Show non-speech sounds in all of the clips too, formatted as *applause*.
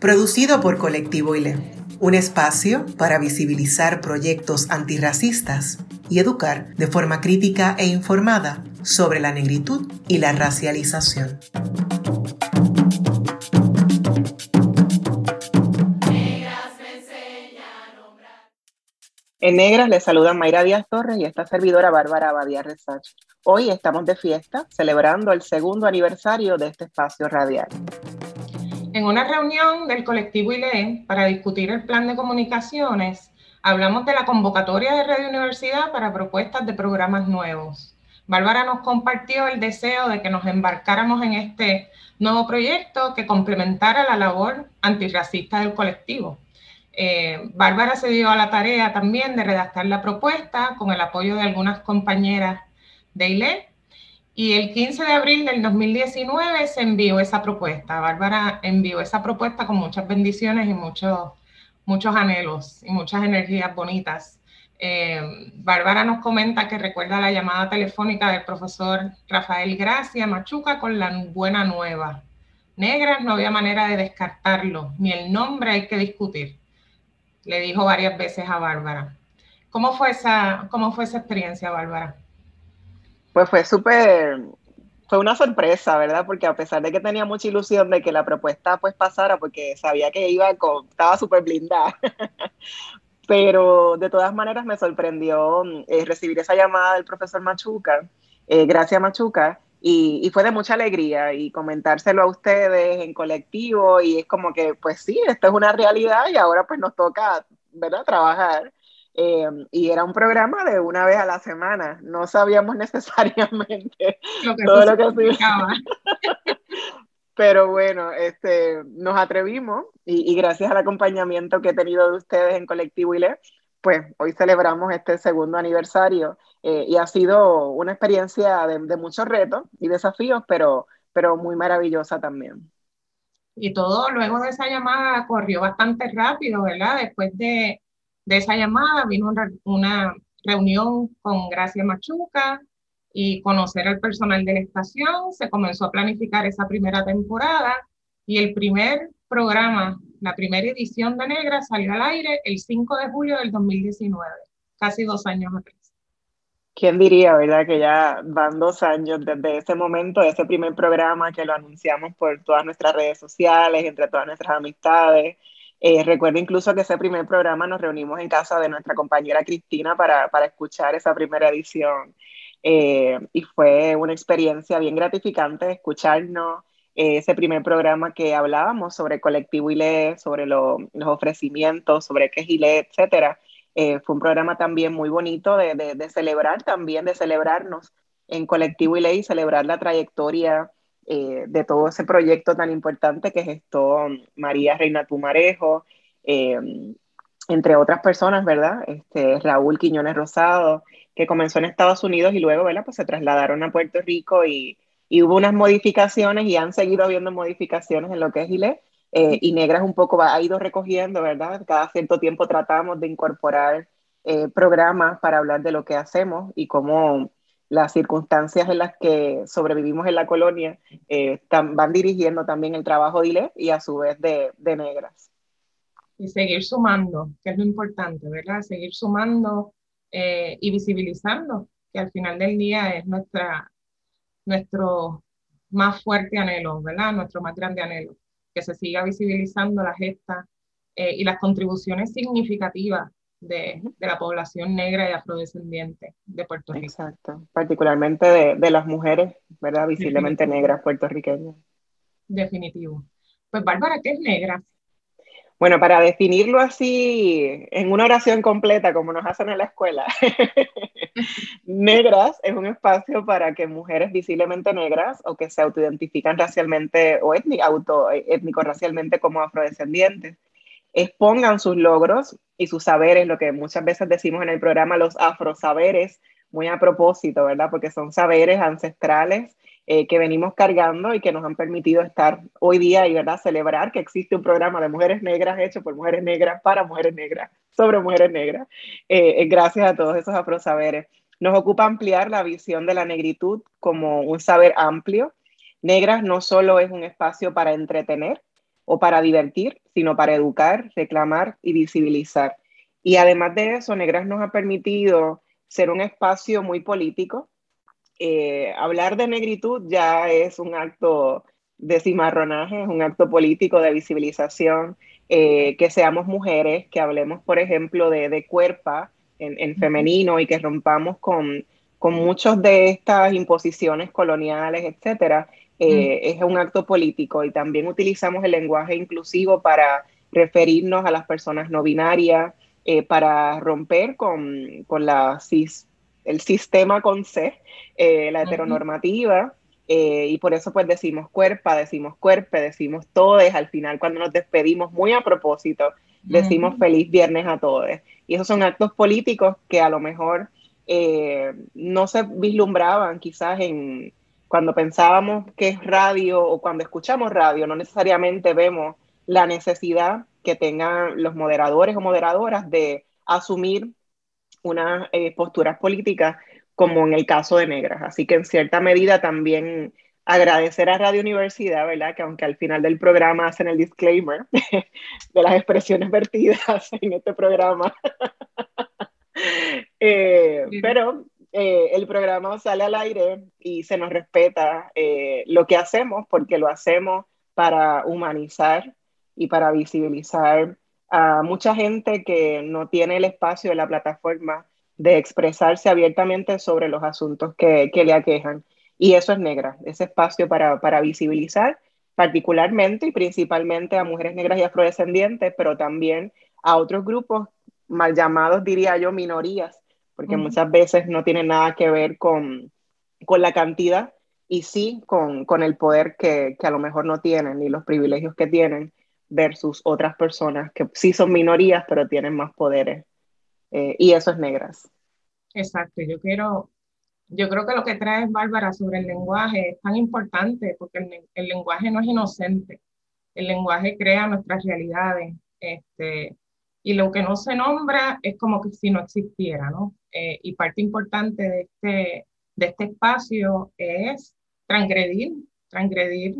producido por Colectivo ILE, un espacio para visibilizar proyectos antirracistas y educar de forma crítica e informada sobre la negritud y la racialización. En Negras les saluda Mayra Díaz Torres y esta servidora Bárbara Abadía Resach. Hoy estamos de fiesta celebrando el segundo aniversario de este espacio radial. En una reunión del colectivo ILE para discutir el plan de comunicaciones, hablamos de la convocatoria de Radio Universidad para propuestas de programas nuevos. Bárbara nos compartió el deseo de que nos embarcáramos en este nuevo proyecto que complementara la labor antirracista del colectivo. Eh, Bárbara se dio a la tarea también de redactar la propuesta con el apoyo de algunas compañeras de ILE y el 15 de abril del 2019 se envió esa propuesta. Bárbara envió esa propuesta con muchas bendiciones y muchos, muchos anhelos y muchas energías bonitas. Eh, Bárbara nos comenta que recuerda la llamada telefónica del profesor Rafael Gracia Machuca con la buena nueva. Negras no había manera de descartarlo, ni el nombre hay que discutir. Le dijo varias veces a Bárbara. ¿Cómo fue esa, cómo fue esa experiencia, Bárbara? Pues fue súper, fue una sorpresa, ¿verdad? Porque a pesar de que tenía mucha ilusión de que la propuesta pues pasara, porque sabía que iba estaba súper blindada, *laughs* pero de todas maneras me sorprendió eh, recibir esa llamada del profesor Machuca, eh, gracias Machuca, y, y, fue de mucha alegría y comentárselo a ustedes en colectivo y es como que pues sí, esto es una realidad y ahora pues nos toca, ¿verdad? Trabajar. Em, y era un programa de una vez a la semana. No sabíamos *laughs* necesariamente todo lo que significaba. *laughs* Pero bueno, este, nos atrevimos y, gracias al acompañamiento que he tenido de ustedes en Colectivo ILE, pues hoy celebramos este segundo aniversario eh, y ha sido una experiencia de, de muchos retos y desafíos, pero, pero muy maravillosa también. Y todo luego de esa llamada corrió bastante rápido, ¿verdad? Después de, de esa llamada vino una, reunión con Gracia Machuca y conocer al personal de la estación. Se comenzó a planificar esa primera temporada y el primer programa, la primera edición de Negra salió al aire el 5 de julio del 2019, casi dos años atrás. ¿Quién diría, verdad, que ya van dos años desde ese momento, ese primer programa que lo anunciamos por todas nuestras redes sociales, entre todas nuestras amistades, eh, recuerdo incluso que ese primer programa nos reunimos en casa de nuestra compañera Cristina para, para escuchar esa primera edición. Eh, y fue una experiencia bien gratificante escucharnos eh, ese primer programa que hablábamos sobre colectivo ILE, sobre los ofrecimientos, sobre qué es ILE, etc. fue un programa también muy bonito de, de, celebrar también, de celebrarnos en colectivo ILE y celebrar la trayectoria eh, de todo ese proyecto tan importante que gestó María Reina Tumarejo, eh, entre otras personas, ¿verdad? Este, Raúl Quiñones Rosado, que comenzó en Estados Unidos y luego, ¿verdad? Pues se trasladaron a Puerto Rico y, y hubo unas modificaciones y han seguido habiendo modificaciones en lo que es ILE. Eh, y Negras un poco ha ido recogiendo, ¿verdad? Cada cierto tiempo tratamos de incorporar programas para hablar de lo que hacemos y cómo las circunstancias en las que sobrevivimos en la colonia eh, van dirigiendo también el trabajo de ILE y a su vez de, de, negras. Y seguir sumando, que es lo importante, ¿verdad? Seguir sumando eh, y visibilizando, que al final del día es nuestra, nuestro más fuerte anhelo, ¿verdad? Nuestro más grande anhelo, que se siga visibilizando la gesta eh, y las contribuciones significativas de, la población negra y afrodescendiente de Puerto Rico. Exacto, particularmente de, las mujeres, ¿verdad? Visiblemente negras puertorriqueñas. Definitivo. Pues Bárbara, ¿qué es negra? Bueno, para definirlo así en una oración completa, como nos hacen en la escuela, *laughs* Negras es un espacio para que mujeres visiblemente negras o que se autoidentifican racialmente o auto, étnico-racialmente como afrodescendientes expongan sus logros y sus saberes, lo que muchas veces decimos en el programa, los afrosaberes, muy a propósito, ¿verdad? Porque son saberes ancestrales eh, que venimos cargando y que nos han permitido estar hoy día y ¿verdad? celebrar que existe un programa de mujeres negras hecho por mujeres negras para mujeres negras, sobre mujeres negras, eh, gracias a todos esos afrosaberes. Nos ocupa ampliar la visión de la negritud como un saber amplio. Negras no solo es un espacio para entretener o para divertir, sino para educar, reclamar y visibilizar. Y además de eso, Negras nos ha permitido ser un espacio muy político, eh, hablar de negritud ya es un acto de cimarronaje, es un acto político de visibilización, eh, que seamos mujeres, que hablemos, por ejemplo, de, de cuerpa en, femenino y que rompamos con, con muchas de estas imposiciones coloniales, etcétera, eh, es un acto político y también utilizamos el lenguaje inclusivo para referirnos a las personas no binarias, para romper con, con la cis el sistema con C, eh, la heteronormativa, eh, y por eso pues decimos cuerpa, decimos cuerpe, decimos todes, al final cuando nos despedimos muy a propósito, decimos feliz viernes a todos. Y esos son actos políticos que a lo mejor eh, no se vislumbraban quizás en cuando pensábamos que es radio o cuando escuchamos radio, no necesariamente vemos la necesidad que tengan los moderadores o moderadoras de asumir unas eh, posturas políticas como en el caso de Negras. Así que en cierta medida también agradecer a Radio Universidad, ¿verdad? Que aunque al final del programa hacen el disclaimer *laughs* de las expresiones vertidas *laughs* en este programa, *laughs* eh, pero eh, el programa sale al aire y se nos respeta lo que hacemos porque lo hacemos para humanizar y para visibilizar a mucha gente que no tiene el espacio de la plataforma de expresarse abiertamente sobre los asuntos que, que le aquejan. Y eso es negra, ese espacio para, para, visibilizar particularmente y principalmente a mujeres negras y afrodescendientes, pero también a otros grupos mal llamados, diría yo, minorías, porque muchas veces no tienen nada que ver con, con la cantidad y sí con, con el poder que, que, a lo mejor no tienen ni los privilegios que tienen versus otras personas que sí son minorías, pero tienen más poderes. Eh, y eso es negras. Exacto, yo quiero, yo creo que lo que trae Bárbara sobre el lenguaje es tan importante porque el, el, lenguaje no es inocente, el lenguaje crea nuestras realidades este, y lo que no se nombra es como que si no existiera, ¿no? Eh, y parte importante de este, de este espacio es transgredir, transgredir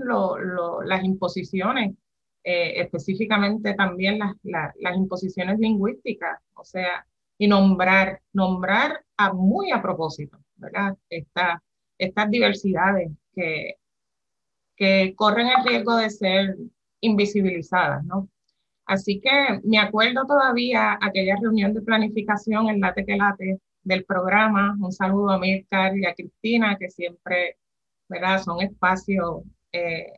las imposiciones eh, específicamente también las, las imposiciones lingüísticas, o sea, y nombrar, nombrar a muy a propósito, ¿verdad? Esta, estas diversidades que, que corren el riesgo de ser invisibilizadas, ¿no? Así que me acuerdo todavía aquella reunión de planificación en Late que Late del programa. Un saludo a Mirka y a Cristina, que siempre, ¿verdad? Son espacios eh,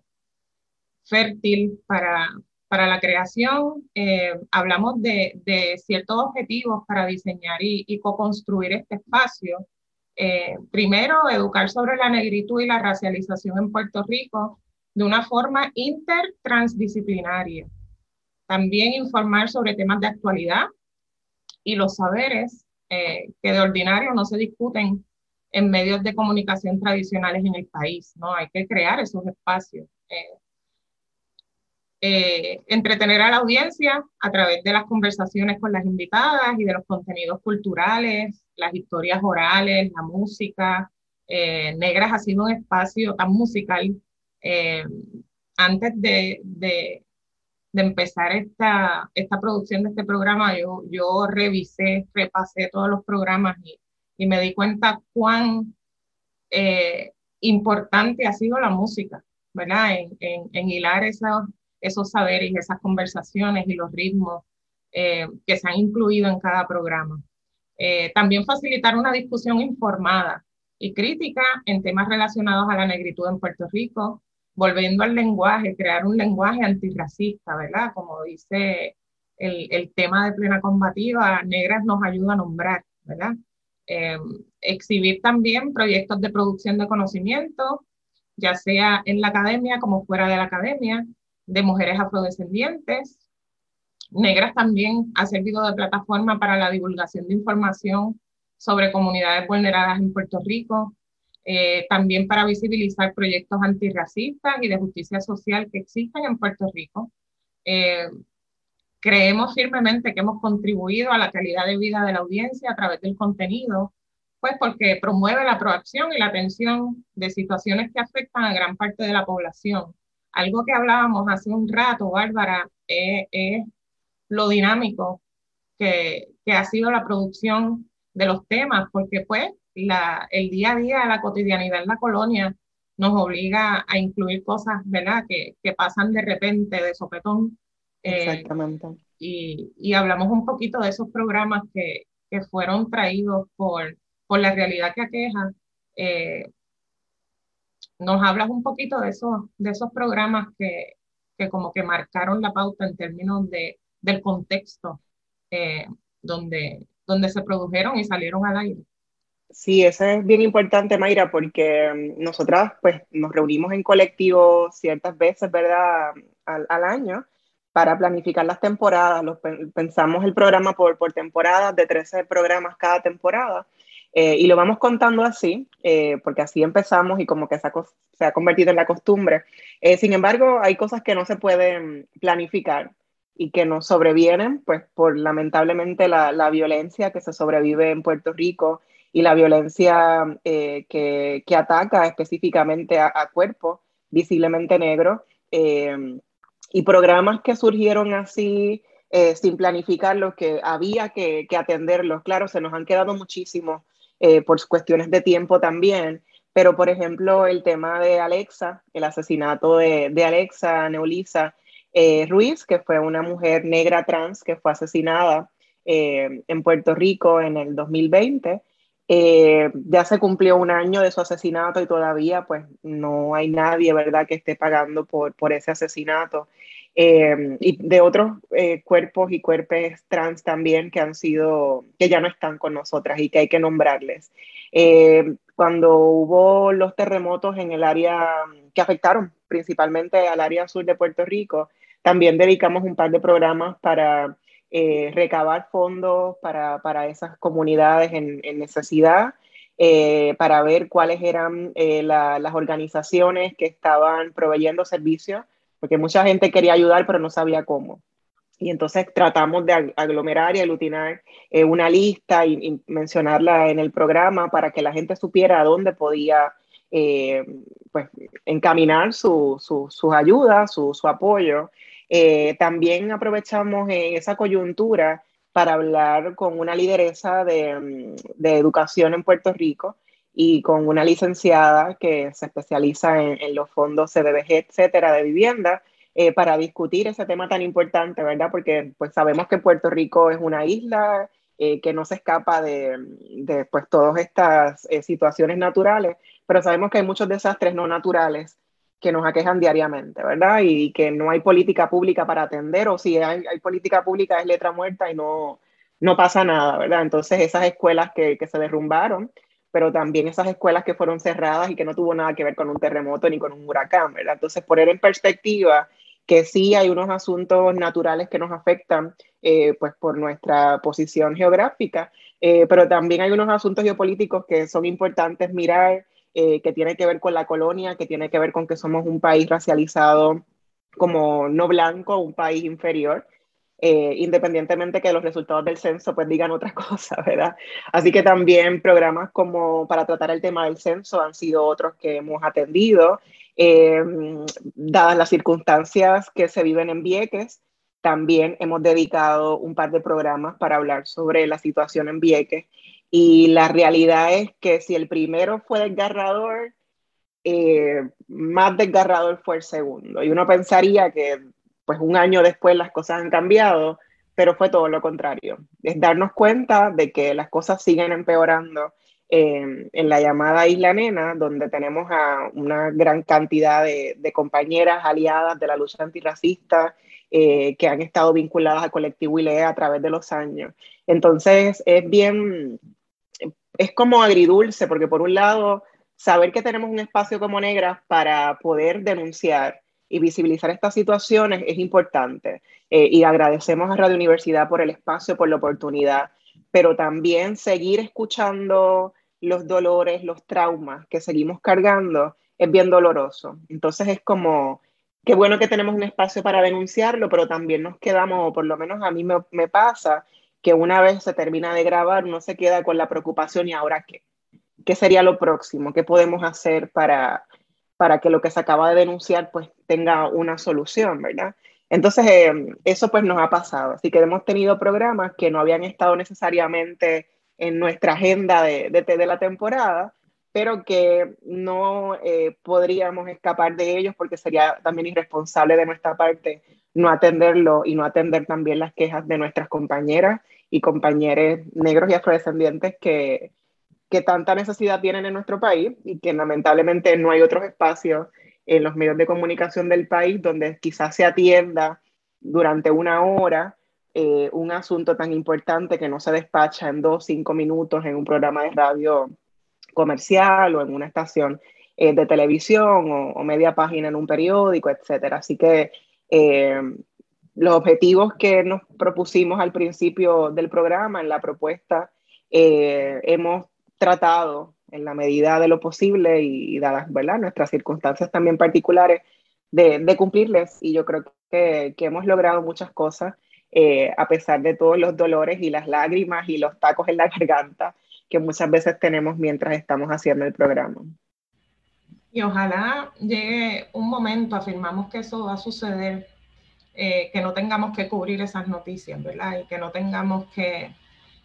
fértil para, para la creación. Eh, hablamos de, de, ciertos objetivos para diseñar y, y co-construir este espacio. Eh, primero, educar sobre la negritud y la racialización en Puerto Rico de una forma intertransdisciplinaria. También informar sobre temas de actualidad y los saberes eh, que de ordinario no se discuten en medios de comunicación tradicionales en el país. ¿no? Hay que crear esos espacios. Eh, entretener a la audiencia a través de las conversaciones con las invitadas y de los contenidos culturales, las historias orales, la música. Eh, Negras ha sido un espacio tan musical. Eh, antes de, de, empezar esta, esta producción de este programa, yo, yo revisé, repasé todos los programas y, y me di cuenta cuán importante ha sido la música, ¿verdad? En, en, en hilar esos, esos saberes esas conversaciones y los ritmos eh, que se han incluido en cada programa. Eh, también facilitar una discusión informada y crítica en temas relacionados a la negritud en Puerto Rico, volviendo al lenguaje, crear un lenguaje antirracista, ¿verdad? Como dice el, el tema de plena combativa, Negras nos ayuda a nombrar, ¿verdad? Eh, exhibir también proyectos de producción de conocimiento, ya sea en la academia como fuera de la academia, de mujeres afrodescendientes. Negras también ha servido de plataforma para la divulgación de información sobre comunidades vulneradas en Puerto Rico, eh, también para visibilizar proyectos antirracistas y de justicia social que existen en Puerto Rico. Eh, creemos firmemente que hemos contribuido a la calidad de vida de la audiencia a través del contenido, pues porque promueve la proacción y la atención de situaciones que afectan a gran parte de la población. Algo que hablábamos hace un rato, Bárbara, es, es lo dinámico que, que ha sido la producción de los temas, porque pues la, el día a día, la cotidianidad en la colonia nos obliga a incluir cosas, ¿verdad?, que, que pasan de repente, de sopetón. Eh, Exactamente. y, y, hablamos un poquito de esos programas que, que fueron traídos por, por la realidad que aqueja. Eh, nos hablas un poquito de esos, de esos programas que, que como que marcaron la pauta en términos de, del contexto eh, donde, donde se produjeron y salieron al aire. Sí, eso es bien importante, Mayra, porque mm, nosotras pues nos reunimos en colectivo ciertas veces, ¿verdad?, al, año para planificar las temporadas. Los, pensamos el programa por, por temporadas, de 13 programas cada temporada, eh, y lo vamos contando así, eh, porque así empezamos y como que se ha, se ha convertido en la costumbre. Eh, sin embargo, hay cosas que no se pueden planificar y que nos sobrevienen, pues por lamentablemente la, la violencia que se sobrevive en Puerto Rico y la violencia eh, que, que, ataca específicamente a, cuerpos visiblemente negros eh, y programas que surgieron así eh, sin planificarlos, que había que, que, atenderlos. Claro, se nos han quedado muchísimos por cuestiones de tiempo también, pero por ejemplo el tema de Alexa, el asesinato de, de Alexa Neulisa, eh, Ruiz, que fue una mujer negra trans que fue asesinada eh, en Puerto Rico en el 2020. Eh, ya se cumplió un año de su asesinato y todavía pues no hay nadie, ¿verdad?, que esté pagando por, por ese asesinato. Eh, y de otros cuerpos y cuerpos trans también que han sido, que ya no están con nosotras y que hay que nombrarles. cuando hubo los terremotos en el área que afectaron principalmente al área sur de Puerto Rico, también dedicamos un par de programas para eh, recabar fondos para, para, esas comunidades en, en necesidad, eh, para ver cuáles eran eh, la, las organizaciones que estaban proveyendo servicios, porque mucha gente quería ayudar pero no sabía cómo. Y entonces tratamos de aglomerar y aglutinar una lista y, mencionarla en el programa para que la gente supiera a dónde podía pues, encaminar su, su, sus ayudas, su, su apoyo. Eh, también aprovechamos esa coyuntura para hablar con una lideresa de, de, educación en Puerto Rico y con una licenciada que se especializa en, en los fondos CDBG, etcétera, de vivienda, eh, para discutir ese tema tan importante, ¿verdad? Porque pues sabemos que Puerto Rico es una isla eh, que no se escapa de, de pues, todas estas eh, situaciones naturales, pero sabemos que hay muchos desastres no naturales que nos aquejan diariamente, ¿verdad? Y que no hay política pública para atender, o si hay, hay política pública es letra muerta y no, no pasa nada, ¿verdad? Entonces esas escuelas que, que, se derrumbaron, pero también esas escuelas que fueron cerradas y que no tuvo nada que ver con un terremoto ni con un huracán, ¿verdad? Entonces poner en perspectiva que sí hay unos asuntos naturales que nos afectan, eh, pues por nuestra posición geográfica, eh, pero también hay unos asuntos geopolíticos que son importantes mirar eh, que tiene que ver con la colonia, que tiene que ver con que somos un país racializado como no blanco, un país inferior, eh, independientemente que los resultados del censo pues digan otra *laughs* cosa, ¿verdad? Así que también programas como para tratar el tema del censo han sido otros que hemos atendido, eh, dadas las circunstancias que se viven en Vieques, también hemos dedicado un par de programas para hablar sobre la situación en Vieques y la realidad es que si el primero fue desgarrador, eh, más desgarrador fue el segundo. Y uno pensaría que pues un año después las cosas han cambiado, pero fue todo lo contrario. Es darnos cuenta de que las cosas siguen empeorando en la llamada Isla Nena, donde tenemos a una gran cantidad de, compañeras aliadas de la lucha antirracista eh, que han estado vinculadas al colectivo ILE a través de los años. Entonces, es bien, es como agridulce, porque por un lado, saber que tenemos un espacio como Negras para poder denunciar y visibilizar estas situaciones es importante. Eh, y agradecemos a Radio Universidad por el espacio, por la oportunidad, pero también seguir escuchando los dolores, los traumas que seguimos cargando, es bien doloroso. Entonces es como, qué bueno que tenemos un espacio para denunciarlo, pero también nos quedamos, o por lo menos a mí me, pasa, que una vez se termina de grabar, uno se queda con la preocupación y ahora qué. ¿Qué sería lo próximo? ¿Qué podemos hacer para, para que lo que se acaba de denunciar pues tenga una solución, verdad? Entonces, eh, eso pues nos ha pasado. Así que hemos tenido programas que no habían estado necesariamente en nuestra agenda de, de, la temporada, pero que no eh, podríamos escapar de ellos porque sería también irresponsable de nuestra parte no atenderlo y no atender también las quejas de nuestras compañeras y compañeros negros y afrodescendientes que, que tanta necesidad tienen en nuestro país y que lamentablemente no hay otros espacios en los medios de comunicación del país donde quizás se atienda durante una hora eh, un asunto tan importante que no se despacha en dos, cinco minutos en un programa de radio comercial o en una estación eh, de televisión o, media página en un periódico, etc. Así que eh, los objetivos que nos propusimos al principio del programa, en la propuesta, hemos tratado en la medida de lo posible y, dadas ¿verdad? nuestras circunstancias también particulares de, cumplirles. Y yo creo que, que hemos logrado muchas cosas. Eh, a pesar de todos los dolores y las lágrimas y los tacos en la *laughs* garganta que muchas veces tenemos mientras estamos haciendo el programa. Y ojalá llegue un momento, afirmamos que eso va a suceder, eh, que no tengamos que cubrir esas noticias, ¿verdad? Y que no tengamos que,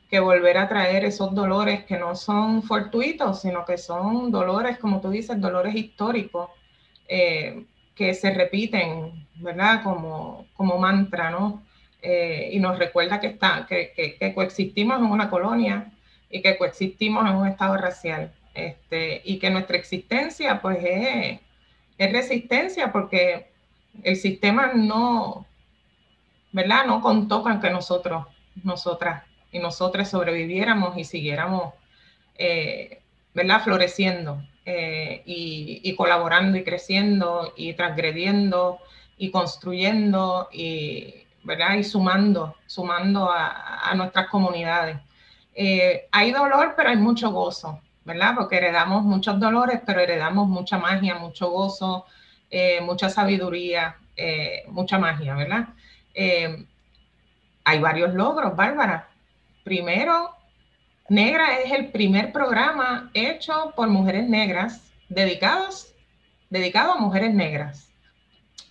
que volver a traer esos dolores que no son fortuitos, sino que son dolores, como tú dices, dolores históricos, eh, que se repiten, ¿verdad? Como, como mantra, ¿no? Eh, y nos recuerda que, está, que, que, coexistimos en una colonia y que coexistimos en un estado racial. Este, y que nuestra existencia pues es, es, resistencia porque el sistema no, ¿verdad? No contó con que nosotros, nosotras y nosotras sobreviviéramos y siguiéramos, eh, ¿verdad? Floreciendo eh, y, colaborando y creciendo y transgrediendo y construyendo y, ¿verdad? Y sumando, sumando a, nuestras comunidades. Eh, hay dolor, pero hay mucho gozo, ¿verdad? Porque heredamos muchos dolores, pero heredamos mucha magia, mucho gozo, eh, mucha sabiduría, eh, mucha magia, ¿verdad? hay varios logros, Bárbara. Primero, Negra es el primer programa hecho por mujeres negras dedicados, dedicado a mujeres negras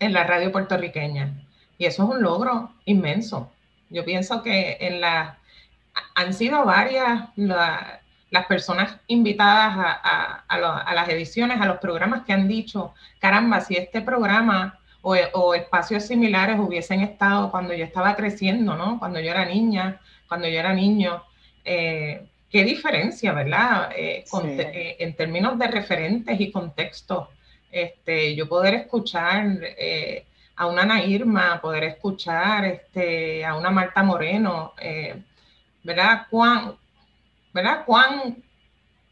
en la radio puertorriqueña. Y eso es un logro inmenso. Yo pienso que en la, han sido varias las personas invitadas a, las ediciones, a los programas que han dicho, caramba, si este programa o, espacios similares hubiesen estado cuando yo estaba creciendo, ¿no? Cuando yo era niña, cuando yo era niño. Eh, qué diferencia, ¿verdad? Eh, eh, en términos de referentes y contextos, este, yo poder escuchar a una Ana Irma, poder escuchar este, a una Marta Moreno, ¿verdad? ¿Cuán, ¿verdad? ¿Cuán,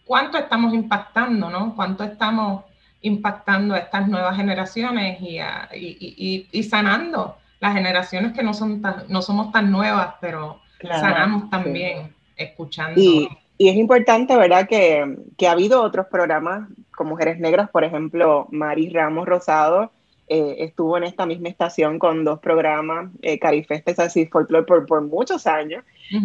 ¿Cuánto estamos impactando, no? ¿Cuánto estamos impactando a estas nuevas generaciones y, y, y, sanando las generaciones que no, son tan, no somos tan nuevas, pero sanamos también escuchando. Y, es importante, ¿verdad? Que, que ha habido otros programas con mujeres negras, por ejemplo, Mari Ramos Rosado, eh, estuvo en esta misma estación con dos programas, eh, Carifestes así Folklore, por, por muchos años,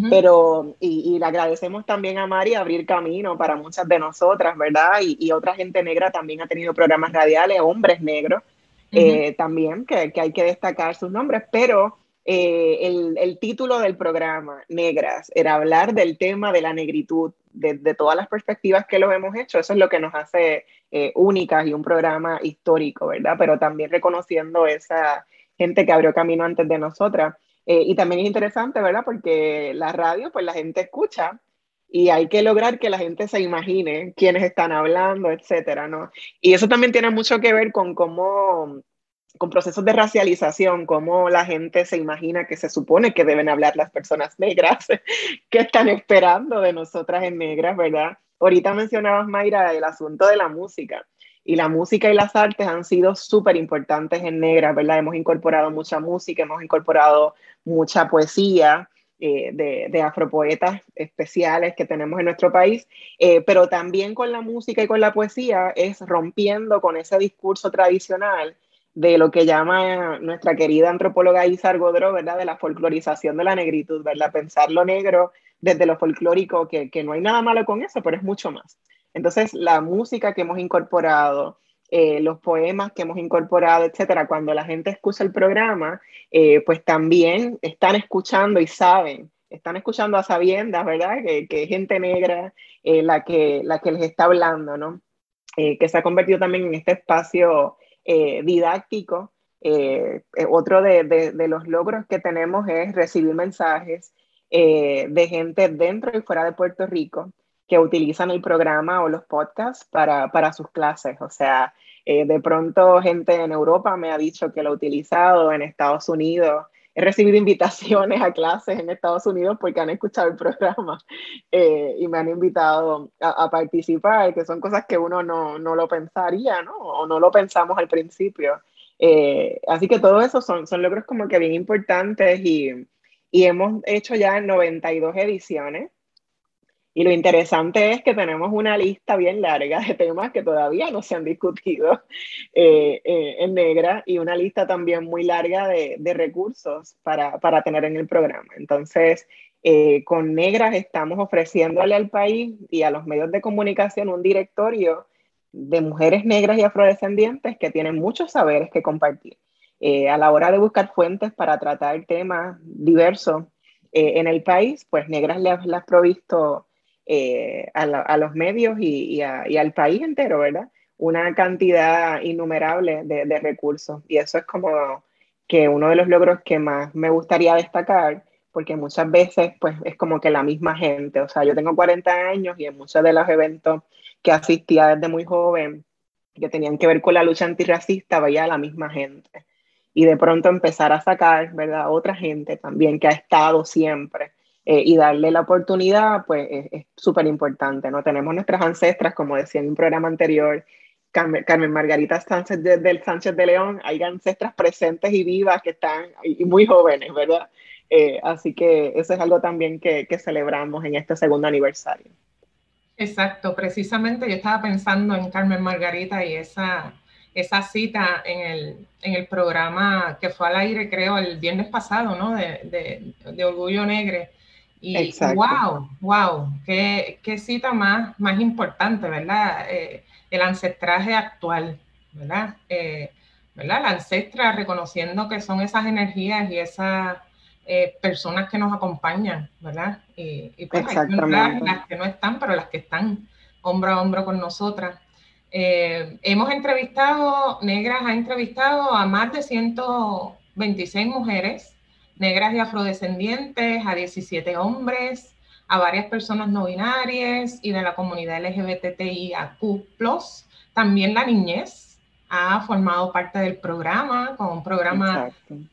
pero, y, le agradecemos también a Mari abrir camino para muchas de nosotras, ¿verdad? Y, y otra gente negra también ha tenido programas radiales, hombres negros eh, también, que, que, hay que destacar sus nombres, pero eh, el, el, título del programa, Negras, era hablar del tema de la negritud, de, de, todas las perspectivas que lo hemos hecho. Eso es lo que nos hace eh, únicas y un programa histórico, ¿verdad? Pero también reconociendo esa gente que abrió camino antes de nosotras. Eh, y también es interesante, ¿verdad? Porque la radio, pues la gente escucha y hay que lograr que la gente se imagine quiénes están hablando, etcétera, ¿no? Y eso también tiene mucho que ver con cómo con procesos de racialización, cómo la gente se imagina que se supone que deben hablar las personas negras, *laughs* que están esperando de nosotras en negras, ¿verdad? Ahorita mencionabas, Mayra, el asunto de la música. Y la música y las artes han sido súper importantes en negras, ¿verdad? Hemos incorporado mucha música, hemos incorporado mucha poesía, eh, de, afropoetas especiales que tenemos en nuestro país, eh, pero también con la música y con la poesía es rompiendo con ese discurso tradicional de lo que llama nuestra querida antropóloga Isa Godro, ¿verdad? De la folclorización de la negritud, ¿verdad? Pensar lo negro desde lo folclórico, que, que no hay nada malo con eso, pero es mucho más. Entonces, la música que hemos incorporado, eh, los poemas que hemos incorporado, etcétera, cuando la gente escucha el programa, eh, pues también están escuchando y saben, están escuchando a sabiendas, ¿verdad? Que, que gente negra eh, la, que, la que les está hablando, ¿no? que se ha convertido también en este espacio eh, didáctico. Eh, eh, otro de, los logros que tenemos es recibir mensajes de gente dentro y fuera de Puerto Rico que utilizan el programa o los podcasts para sus clases. O sea, de pronto gente en Europa me ha dicho que lo ha utilizado, en Estados Unidos. He recibido invitaciones a clases en Estados Unidos porque han escuchado el programa *laughs* y me han invitado a, a, participar, que son cosas que uno no, no, lo pensaría, ¿no? O no lo pensamos al principio. Eh, así que todo eso son, son logros como que bien importantes y, y hemos hecho ya 92 ediciones. Y lo interesante es que tenemos una lista bien larga de temas que todavía no se han discutido eh, eh, en negra y una lista también muy larga de, de recursos para, para, tener en el programa. Entonces, con negras estamos ofreciéndole al país y a los medios de comunicación un directorio de mujeres negras y afrodescendientes que tienen muchos saberes que compartir. Eh, a la hora de buscar fuentes para tratar temas diversos eh, en el país, pues Negras le ha provisto eh, a, los medios y, al país entero, ¿verdad? Una cantidad innumerable de, de, recursos. Y eso es como que uno de los logros que más me gustaría destacar, porque muchas veces, pues es como que la misma gente, o sea, yo tengo 40 años y en muchos de los eventos que asistía desde muy joven, que tenían que ver con la lucha antirracista, veía a la misma gente. Y de pronto empezar a sacar, ¿verdad? Otra gente también que ha estado siempre eh, y darle la oportunidad, pues es súper importante, ¿no? Tenemos nuestras ancestras, como decía en un programa anterior, Carmen, Margarita Sánchez del Sánchez de León, hay ancestras presentes y vivas que están y muy jóvenes, ¿verdad? Eh, así que eso es algo también que, que celebramos en este segundo aniversario. Exacto, precisamente yo estaba pensando en Carmen Margarita y esa, esa cita en el, en el programa que fue al aire, creo, el viernes pasado, ¿no? De, de, Orgullo Negre. Y wow, wow, qué, qué, cita más, más importante, ¿verdad? Eh, el ancestraje actual, ¿verdad? Eh, ¿verdad? La ancestra reconociendo que son esas energías y esas eh, personas que nos acompañan, ¿verdad? Y, y pues hay las que no están, pero las que están hombro a hombro con nosotras. Eh, hemos entrevistado, Negras ha entrevistado a más de 126 mujeres, negras y afrodescendientes, a 17 hombres, a varias personas no binarias y de la comunidad LGBTIAQ+, también la niñez, ha formado parte del programa, con un programa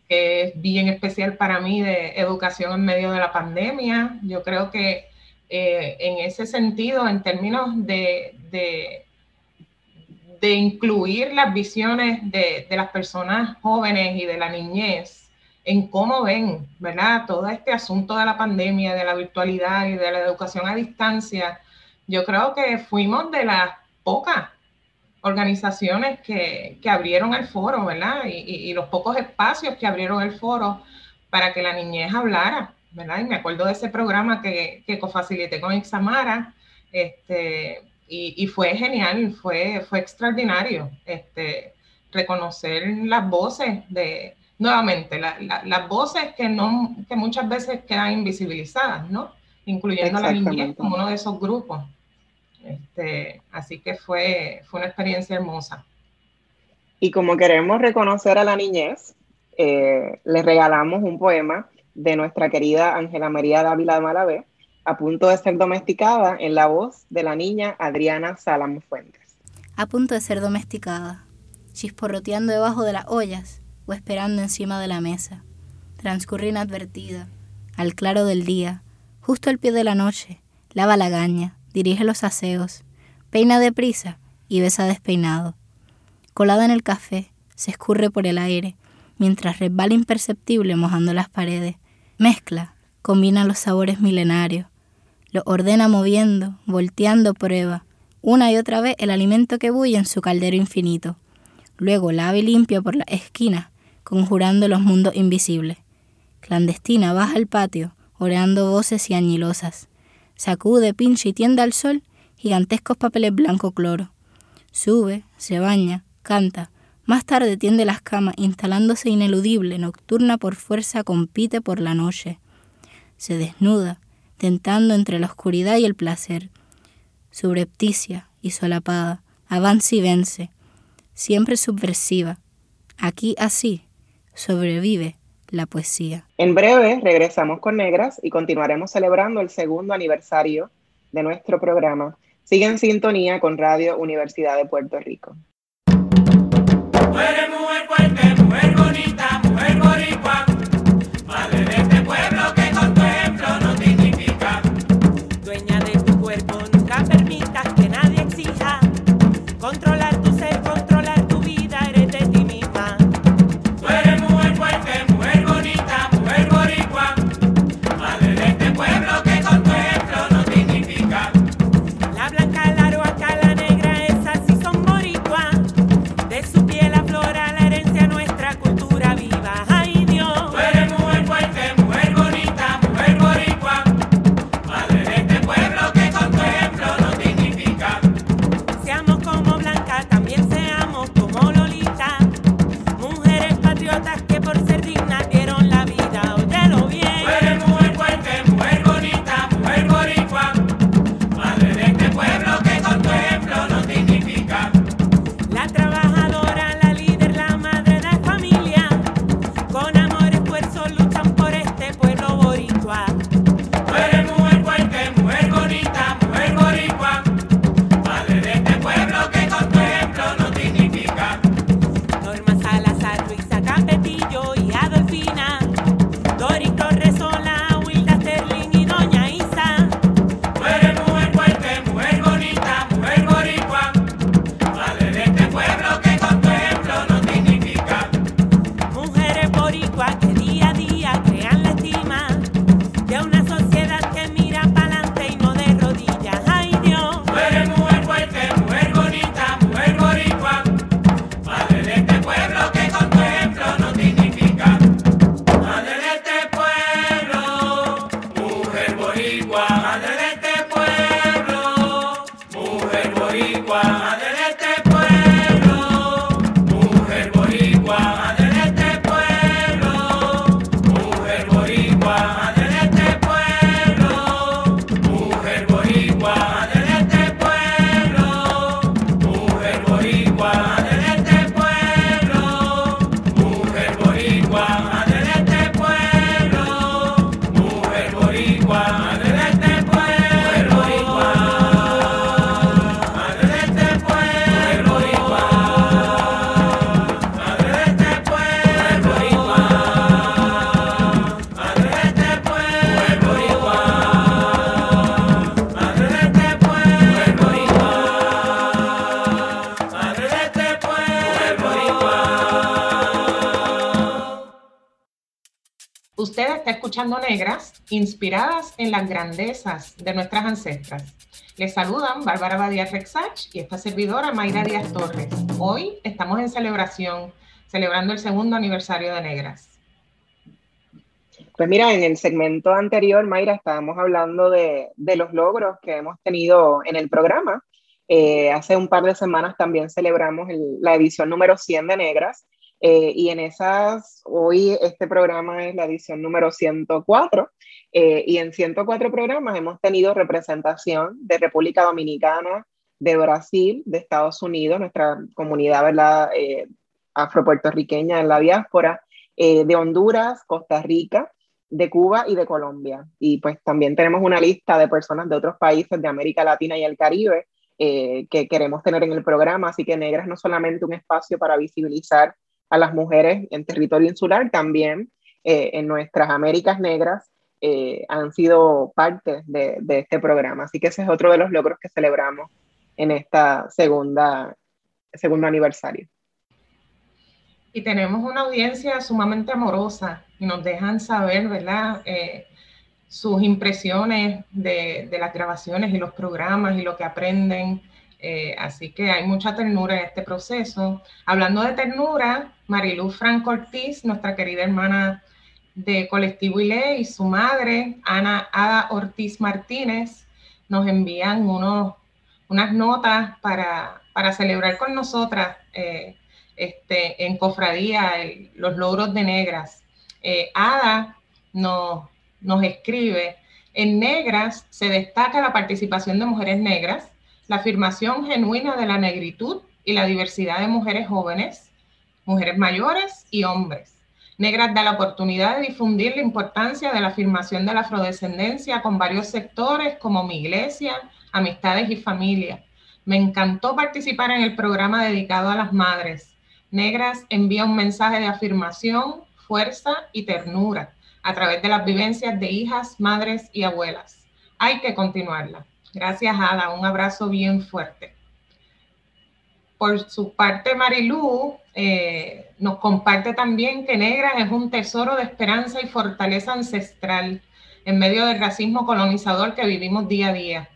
que es bien especial para mí de educación en medio de la pandemia. Yo creo que eh, en ese sentido, en términos de, de, incluir las visiones de, de, las personas jóvenes y de la niñez en cómo ven, ¿verdad? Todo este asunto de la pandemia, de la virtualidad y de la educación a distancia, yo creo que fuimos de las pocas organizaciones que, que abrieron el foro, ¿verdad? Y, y, los pocos espacios que abrieron el foro para que la niñez hablara, ¿verdad? Y me acuerdo de ese programa que, que cofacilité con Ixamara, este, y, y, fue genial, fue, fue extraordinario, este, reconocer las voces de, nuevamente, las voces que, no, que muchas veces quedan invisibilizadas, ¿no? Incluyendo a la niñez como uno de esos grupos. Este, así que fue, fue una experiencia hermosa. Y como queremos reconocer a la niñez, eh, le regalamos un poema de nuestra querida Ángela María Dávila de Malavé, a punto de ser domesticada en la voz de la niña Adriana Salam Fuentes. A punto de ser domesticada, chisporroteando debajo de las ollas o esperando encima de la mesa. Transcurre inadvertida, al claro del día, justo al pie de la noche, lava la gaña, dirige los aseos, peina deprisa y besa despeinado. Colada en el café, se escurre por el aire, mientras resbala imperceptible mojando las paredes. Mezcla, combina los sabores milenarios, lo ordena moviendo, volteando prueba, una y otra vez el alimento que bulle en su caldero infinito. Luego lava y limpia por la esquina, conjurando los mundos invisibles. Clandestina baja al patio, oreando voces y añilosas. Sacude, pincha y tiende al sol gigantescos papeles blanco cloro. Sube, se baña, canta. Más tarde tiende las camas, instalándose ineludible, nocturna por fuerza, compite por la noche. Se desnuda, tentando entre la oscuridad y el placer. Subrepticia y solapada, avanza y vence, siempre subversiva. Aquí así sobrevive la poesía. En breve regresamos con Negras y continuaremos celebrando el segundo aniversario de nuestro programa. Sigue en sintonía con Radio Universidad de Puerto Rico. Negras inspiradas en las grandezas de nuestras ancestras. Les saludan Bárbara Badía Rexach y esta servidora Mayra Díaz Torres. Hoy estamos en celebración, celebrando el segundo aniversario de Negras. Pues mira, en el segmento anterior, Mayra, estábamos hablando de, los logros que hemos tenido en el programa. Eh, hace un par de semanas también celebramos la edición número 100 de Negras eh, y en esas, hoy este programa es la edición número 104, eh, y en 104 programas hemos tenido representación de República Dominicana, de Brasil, de Estados Unidos, nuestra comunidad ¿verdad? Eh, afropuertorriqueña en la diáspora, de Honduras, Costa Rica, de Cuba y de Colombia. Y pues también tenemos una lista de personas de otros países de América Latina y el Caribe eh, que queremos tener en el programa. Así que Negras no solamente un espacio para visibilizar a las mujeres en territorio insular, también eh, en nuestras Américas Negras eh, han sido parte de, este programa. Así que ese es otro de los logros que celebramos en esta segunda, segundo aniversario. Y tenemos una audiencia sumamente amorosa y nos dejan saber, ¿verdad? Eh, sus impresiones de, las grabaciones y los programas y lo que aprenden. Eh, así que hay mucha ternura en este proceso. Hablando de ternura, Mariluz Franco Ortiz, nuestra querida hermana de Colectivo ILE y su madre, Ana Ada Ortiz Martínez, nos envían unos, unas notas para, para celebrar con nosotras eh, este, en Cofradía los logros de Negras. Eh, Ada nos, nos escribe, en Negras se destaca la participación de mujeres negras, la afirmación genuina de la negritud y la diversidad de mujeres jóvenes, mujeres mayores y hombres Negras da la oportunidad de difundir la importancia de la afirmación de la afrodescendencia con varios sectores como mi iglesia, amistades y familia. Me encantó participar en el programa dedicado a las madres. Negras envía un mensaje de afirmación, fuerza y ternura a través de las vivencias de hijas, madres y abuelas. Hay que continuarla. Gracias, Ada. Un abrazo bien fuerte. Por su parte, Marilú eh, nos comparte también que Negras es un tesoro de esperanza y fortaleza ancestral en medio del racismo colonizador que vivimos día a día.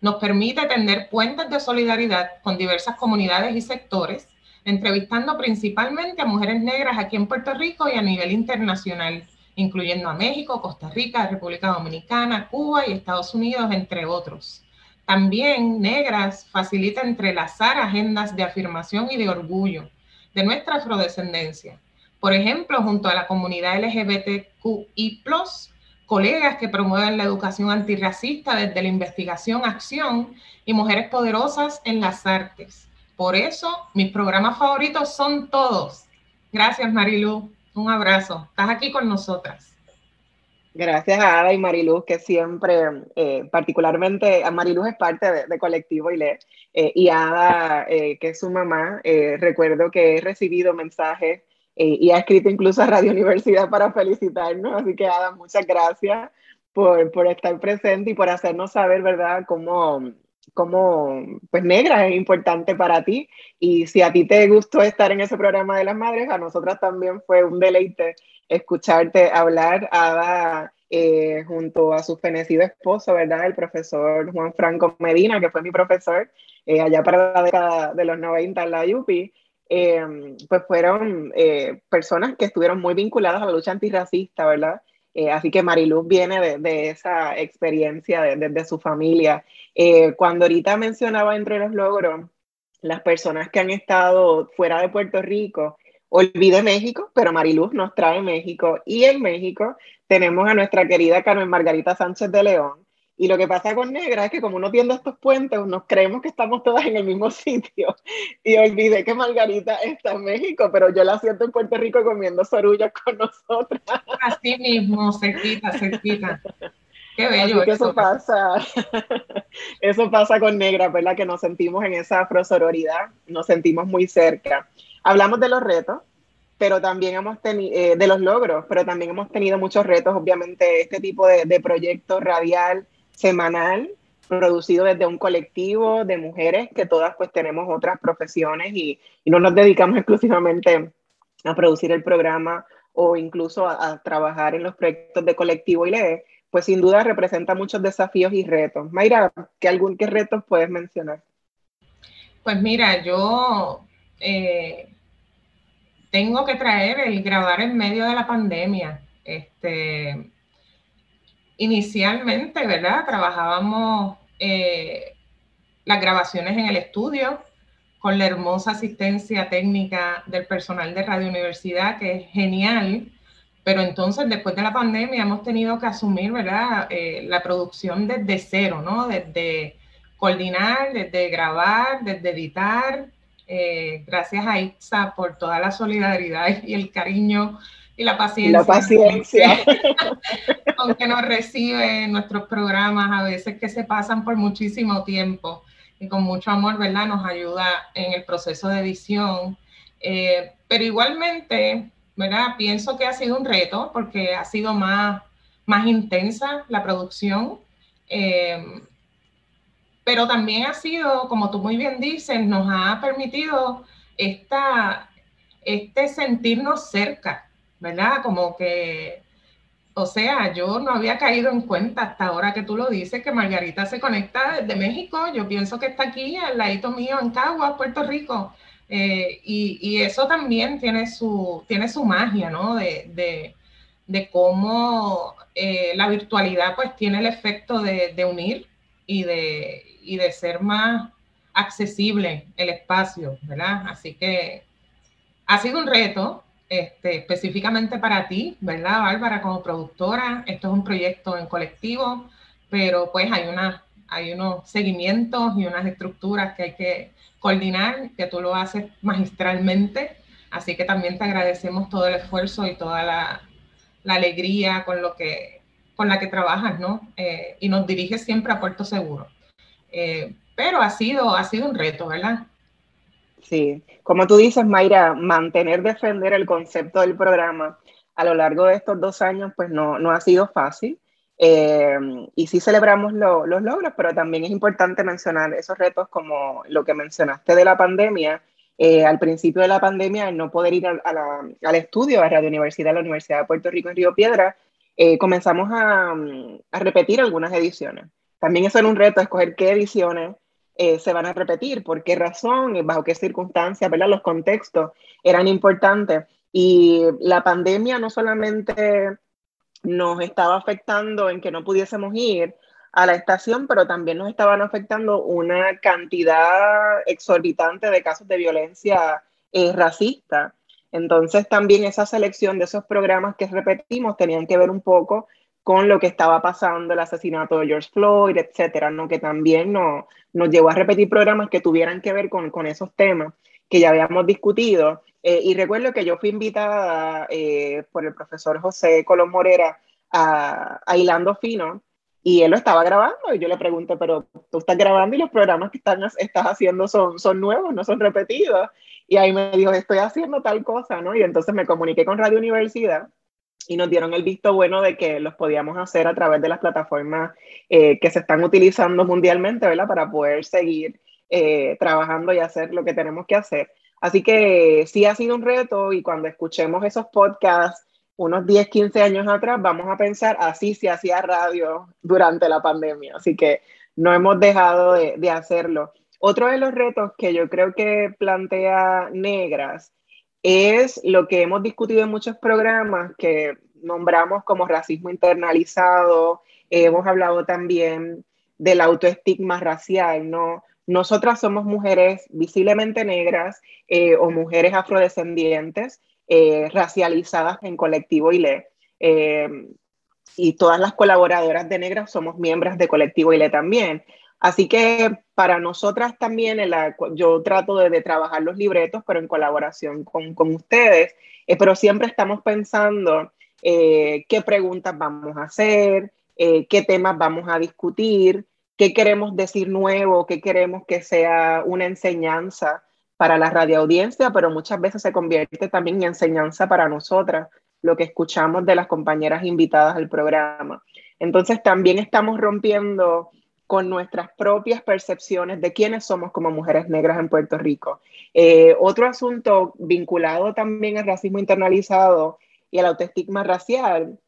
Nos permite tender puentes de solidaridad con diversas comunidades y sectores, entrevistando principalmente a mujeres negras aquí en Puerto Rico y a nivel internacional, incluyendo a México, Costa Rica, República Dominicana, Cuba y Estados Unidos, entre otros. También Negras facilita entrelazar agendas de afirmación y de orgullo de nuestra afrodescendencia. Por ejemplo, junto a la comunidad LGBTQI, colegas que promueven la educación antirracista desde la investigación, acción y mujeres poderosas en las artes. Por eso, mis programas favoritos son todos. Gracias, Marilu. Un abrazo. Estás aquí con nosotras. Gracias a Ada y Mariluz, que siempre, eh, particularmente, a Mariluz es parte de, Colectivo ILE, eh, y Ada, eh, que es su mamá, recuerdo que he recibido mensajes y ha escrito incluso a Radio Universidad para felicitarnos, así que Ada, muchas gracias por, por estar presente y por hacernos saber, ¿verdad?, cómo, cómo, pues negra es importante para ti, y si a ti te gustó estar en ese programa de las madres, a nosotras también fue un deleite escucharte hablar, Ada, eh, junto a su fenecido esposo, ¿verdad? El profesor Juan Franco Medina, que fue mi profesor eh, allá para la década de los 90 en la UPI, eh, pues fueron personas que estuvieron muy vinculadas a la lucha antirracista, ¿verdad? Así que Mariluz viene de, esa experiencia desde de, su familia. cuando ahorita mencionaba entre los logros las personas que han estado fuera de Puerto Rico, olvide México, pero Mariluz nos trae México. Y en México tenemos a nuestra querida Carmen Margarita Sánchez de León. Y lo que pasa con Negra es que como uno tiende estos puentes, nos creemos que estamos todas en el mismo *laughs* sitio. Y olvidé que Margarita está en México, pero yo la siento en Puerto Rico comiendo sorullas *laughs* con nosotras. Así mismo, cerquita, cerquita. Qué bello. Así que eso pasa, *laughs* eso pasa con Negra, ¿verdad? Que nos sentimos en esa afrosororidad, nos sentimos muy cerca. Hablamos de los retos, pero también hemos tenido, eh, de los logros, pero también hemos tenido muchos retos, obviamente, este tipo de, de proyecto radial semanal, producido desde un colectivo de mujeres que todas pues tenemos otras profesiones y, no nos dedicamos exclusivamente a producir el programa o incluso a, trabajar en los proyectos de colectivo y lee, pues sin duda representa muchos desafíos y retos. Mayra, ¿qué, algún, qué retos puedes mencionar? Pues mira, yo eh, tengo que traer el grabar en medio de la pandemia. Este, inicialmente, ¿verdad? Trabajábamos eh, las grabaciones en el estudio con la hermosa asistencia técnica del personal de Radio Universidad, que es genial. Pero entonces, después de la pandemia, hemos tenido que asumir, ¿verdad? Eh, la producción desde cero, ¿no? Desde coordinar, desde grabar, desde editar, eh, gracias a ITSA por toda la solidaridad y el cariño y la paciencia. La paciencia. *laughs* Aunque nos recibe nuestros programas, a veces que se pasan por muchísimo tiempo y con mucho amor, ¿verdad? Nos ayuda en el proceso de edición. Eh, pero igualmente, ¿verdad? Pienso que ha sido un reto porque ha sido más, más intensa la producción. Eh, pero también ha sido, como tú muy bien dices, nos ha permitido esta, este sentirnos cerca, ¿verdad? Como que, o sea, yo no había caído en cuenta hasta ahora que tú lo dices, que Margarita se conecta desde México, yo pienso que está aquí al ladito mío en Caguas, Puerto Rico, eh, y, eso también tiene su, tiene su magia, ¿no? De, cómo eh, la virtualidad pues tiene el efecto de, unir y de, y de ser más accesible el espacio, ¿verdad? Así que ha sido un reto, este, específicamente para ti, ¿verdad, Bárbara, como productora? Esto es un proyecto en colectivo, pero pues hay, una, hay unos seguimientos y unas estructuras que hay que coordinar, que tú lo haces magistralmente, así que también te agradecemos todo el esfuerzo y toda la, alegría con, lo que, con la que trabajas, ¿no? Eh, y nos diriges siempre a Puerto Seguro. Eh, pero ha sido, ha sido un reto, ¿verdad? Sí, como tú dices, Mayra, mantener, defender el concepto del programa a lo largo de estos dos años, pues no, no ha sido fácil. Eh, y sí celebramos los logros, pero también es importante mencionar esos retos como lo que mencionaste de la pandemia. Eh, al principio de la pandemia, no poder ir al estudio a Radio Universidad, la Universidad de Puerto Rico en Río Piedra, eh, comenzamos a, a, repetir algunas ediciones. También eso era un reto, escoger qué ediciones eh, se van a repetir, por qué razón, bajo qué circunstancias, ¿verdad? Los contextos eran importantes. Y la pandemia no solamente nos estaba afectando en que no pudiésemos ir a la estación, pero también nos estaban afectando una cantidad exorbitante de casos de violencia eh, racista. Entonces también esa selección de esos programas que repetimos tenían que ver un poco con lo que estaba pasando, el asesinato de George Floyd, etcétera, ¿no? que también no, nos llevó a repetir programas que tuvieran que ver con, con esos temas que ya habíamos discutido. Eh, y recuerdo que yo fui invitada eh, por el profesor José Colón Morera a, a, Hilando Fino y él lo estaba grabando y yo le pregunto, pero tú estás grabando y los programas que están, estás haciendo son, son nuevos, no son repetidos. Y ahí me dijo, estoy haciendo tal cosa, ¿no? Y entonces me comuniqué con Radio Universidad y nos dieron el visto bueno de que los podíamos hacer a través de las plataformas eh, que se están utilizando mundialmente, ¿verdad? Para poder seguir eh, trabajando y hacer lo que tenemos que hacer. Así que sí ha sido un reto y cuando escuchemos esos podcasts unos 10, 15 años atrás, vamos a pensar, así se hacía radio durante la pandemia. Así que no hemos dejado de, de hacerlo. Otro de los retos que yo creo que plantea Negras es lo que hemos discutido en muchos programas que nombramos como racismo internalizado, hemos hablado también del autoestigma racial, ¿no? Nosotras somos mujeres visiblemente negras eh, o mujeres afrodescendientes eh, racializadas en colectivo ILE. Eh, y todas las colaboradoras de negras somos miembros de colectivo ILE también. Así que para nosotras también, yo trato de, trabajar los libretos, pero en colaboración con, ustedes, eh, pero siempre estamos pensando eh, qué preguntas vamos a hacer, eh, qué temas vamos a discutir, qué queremos decir nuevo, qué queremos que sea una enseñanza para la radioaudiencia, pero muchas veces se convierte también en enseñanza para nosotras, lo que escuchamos de las compañeras invitadas al programa. Entonces también estamos rompiendo con nuestras propias percepciones de quiénes somos como mujeres negras en Puerto Rico. Eh, otro asunto vinculado también al racismo internalizado y al autoestigma racial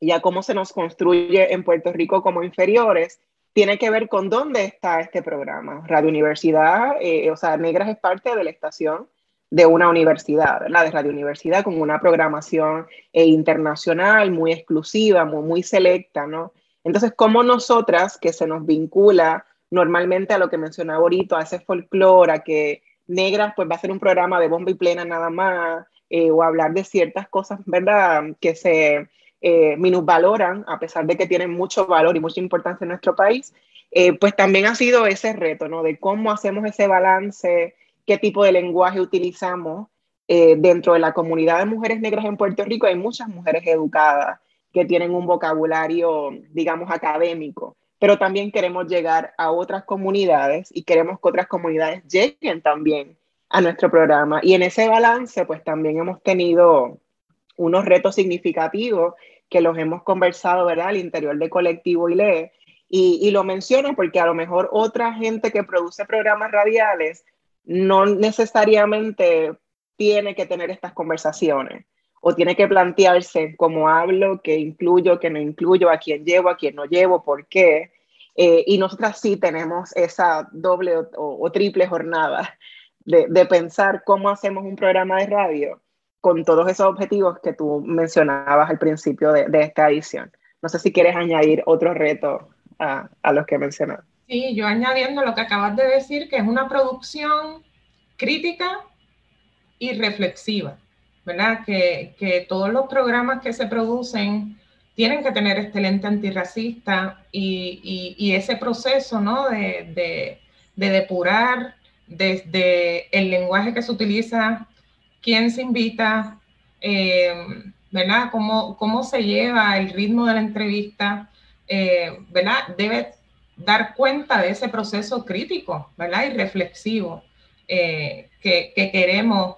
y a cómo se nos construye en Puerto Rico como inferiores, tiene que ver con dónde está este programa. Radio Universidad, eh, o sea, Negras es parte de la estación de una universidad, ¿verdad? De Radio Universidad, con una programación eh, internacional muy exclusiva, muy, muy selecta, ¿no? Entonces, ¿cómo nosotras, que se nos vincula normalmente a lo que mencionaba ahorita, a ese folclore, a que Negras pues va a ser un programa de bomba y plena nada más, eh, o hablar de ciertas cosas, ¿verdad?, que se eh, minusvaloran, a pesar de que tienen mucho valor y mucha importancia en nuestro país, eh, pues también ha sido ese reto, ¿no?, de cómo hacemos ese balance, qué tipo de lenguaje utilizamos eh, dentro de la comunidad de mujeres negras en Puerto Rico hay muchas mujeres educadas que tienen un vocabulario, digamos, académico, pero también queremos llegar a otras comunidades y queremos que otras comunidades lleguen también a nuestro programa. Y en ese balance, pues también hemos tenido unos retos significativos que los hemos conversado, ¿verdad?, al interior del colectivo ILE. Y, y lo menciono porque a lo mejor otra gente que produce programas radiales no necesariamente tiene que tener estas conversaciones o tiene que plantearse cómo hablo, qué incluyo, qué no incluyo, a quién llevo, a quién no llevo, por qué. Eh, y nosotras sí tenemos esa doble o, triple jornada de, pensar cómo hacemos un programa de radio con todos esos objetivos que tú mencionabas al principio de, esta edición. No sé si quieres añadir otro reto a, a los que mencionaste. Sí, yo añadiendo lo que acabas de decir, que es una producción crítica y reflexiva, ¿verdad? Que, que todos los programas que se producen tienen que tener este lente antirracista y, y, ese proceso, ¿no? De, de, de, depurar desde el lenguaje que se utiliza, quién se invita, eh, ¿verdad? Cómo, cómo se lleva el ritmo de la entrevista, eh, ¿verdad? Debe dar cuenta de ese proceso crítico, ¿verdad? Y reflexivo eh, que, queremos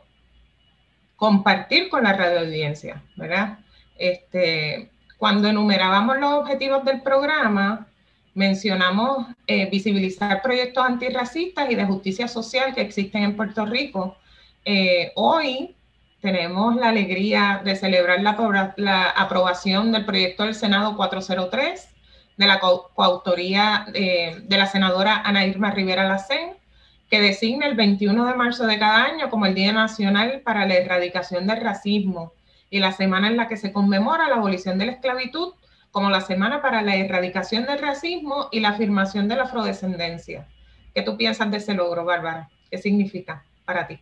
compartir con la radio audiencia, ¿verdad? Este, cuando enumerábamos los objetivos del programa, mencionamos eh, visibilizar proyectos antirracistas y de justicia social que existen en Puerto Rico. Eh, hoy tenemos la alegría de celebrar la, aprobación del proyecto del Senado 403 de la coautoría eh, de la senadora Ana Irma Rivera Lacén, que designa el 21 de marzo de cada año como el Día Nacional para la Erradicación del Racismo y la semana en la que se conmemora la abolición de la esclavitud como la semana para la erradicación del racismo y la afirmación de la afrodescendencia. ¿Qué tú piensas de ese logro, Bárbara? ¿Qué significa para ti?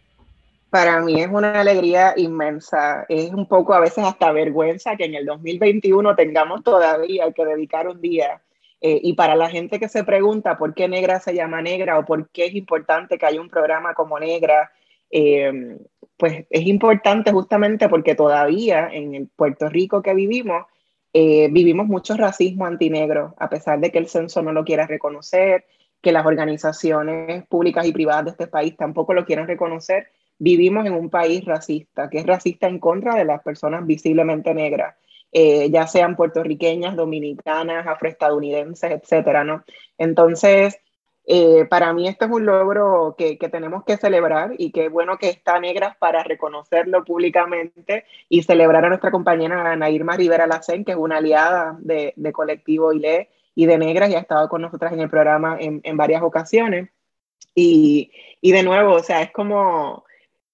Para mí es una alegría inmensa. Es un poco a veces hasta vergüenza que en el 2021 tengamos todavía que dedicar un día eh, y para la gente que se pregunta por qué Negra se llama Negra o por qué es importante que haya un programa como Negra, eh, pues es importante justamente porque todavía en el Puerto Rico que vivimos, eh, vivimos mucho racismo antinegro, a pesar de que el censo no lo quiera reconocer, que las organizaciones públicas y privadas de este país tampoco lo quieran reconocer. Vivimos en un país racista, que es racista en contra de las personas visiblemente negras. Eh, ya sean puertorriqueñas, dominicanas, afroestadounidenses, etcétera, ¿no? Entonces, eh, para mí esto es un logro que, que, tenemos que celebrar y qué bueno que está Negras para reconocerlo públicamente y celebrar a nuestra compañera Ana Irma Rivera Lacen, que es una aliada de, de Colectivo ILE y de Negras y ha estado con nosotras en el programa en, en varias ocasiones. Y, y, de nuevo, o sea, es como...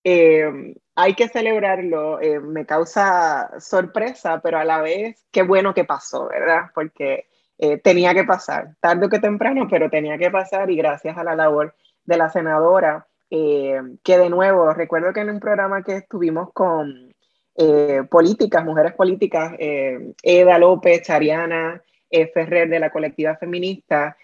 Eh, hay que celebrarlo, eh, me causa sorpresa, pero a la vez qué bueno que pasó, ¿verdad? Porque eh, tenía que pasar, tarde o que temprano, pero tenía que pasar y gracias a la labor de la senadora, eh, que de nuevo, recuerdo que en un programa que estuvimos con políticas, mujeres políticas, Eda López, Chariana, Ferrer de la colectiva feminista,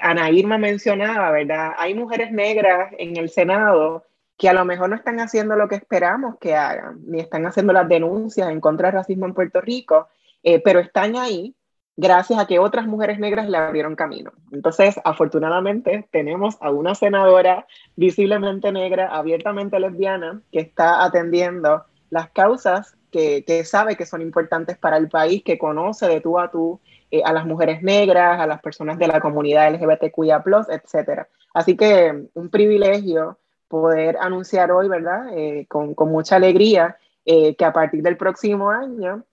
Ana Irma mencionaba, ¿verdad? Hay mujeres negras en el Senado que a lo mejor no están haciendo lo que esperamos que hagan, ni están haciendo las denuncias en contra del racismo en Puerto Rico, eh, pero están ahí gracias a que otras mujeres negras le abrieron camino. Entonces, afortunadamente, tenemos a una senadora visiblemente negra, abiertamente lesbiana, que está atendiendo las causas que, que sabe que son importantes para el país, que conoce de tú a tú eh, a las mujeres negras, a las personas de la comunidad LGBTQIA+, etc. Así que un privilegio poder anunciar hoy, ¿verdad? Eh, con, con, mucha alegría eh, que a partir del próximo año,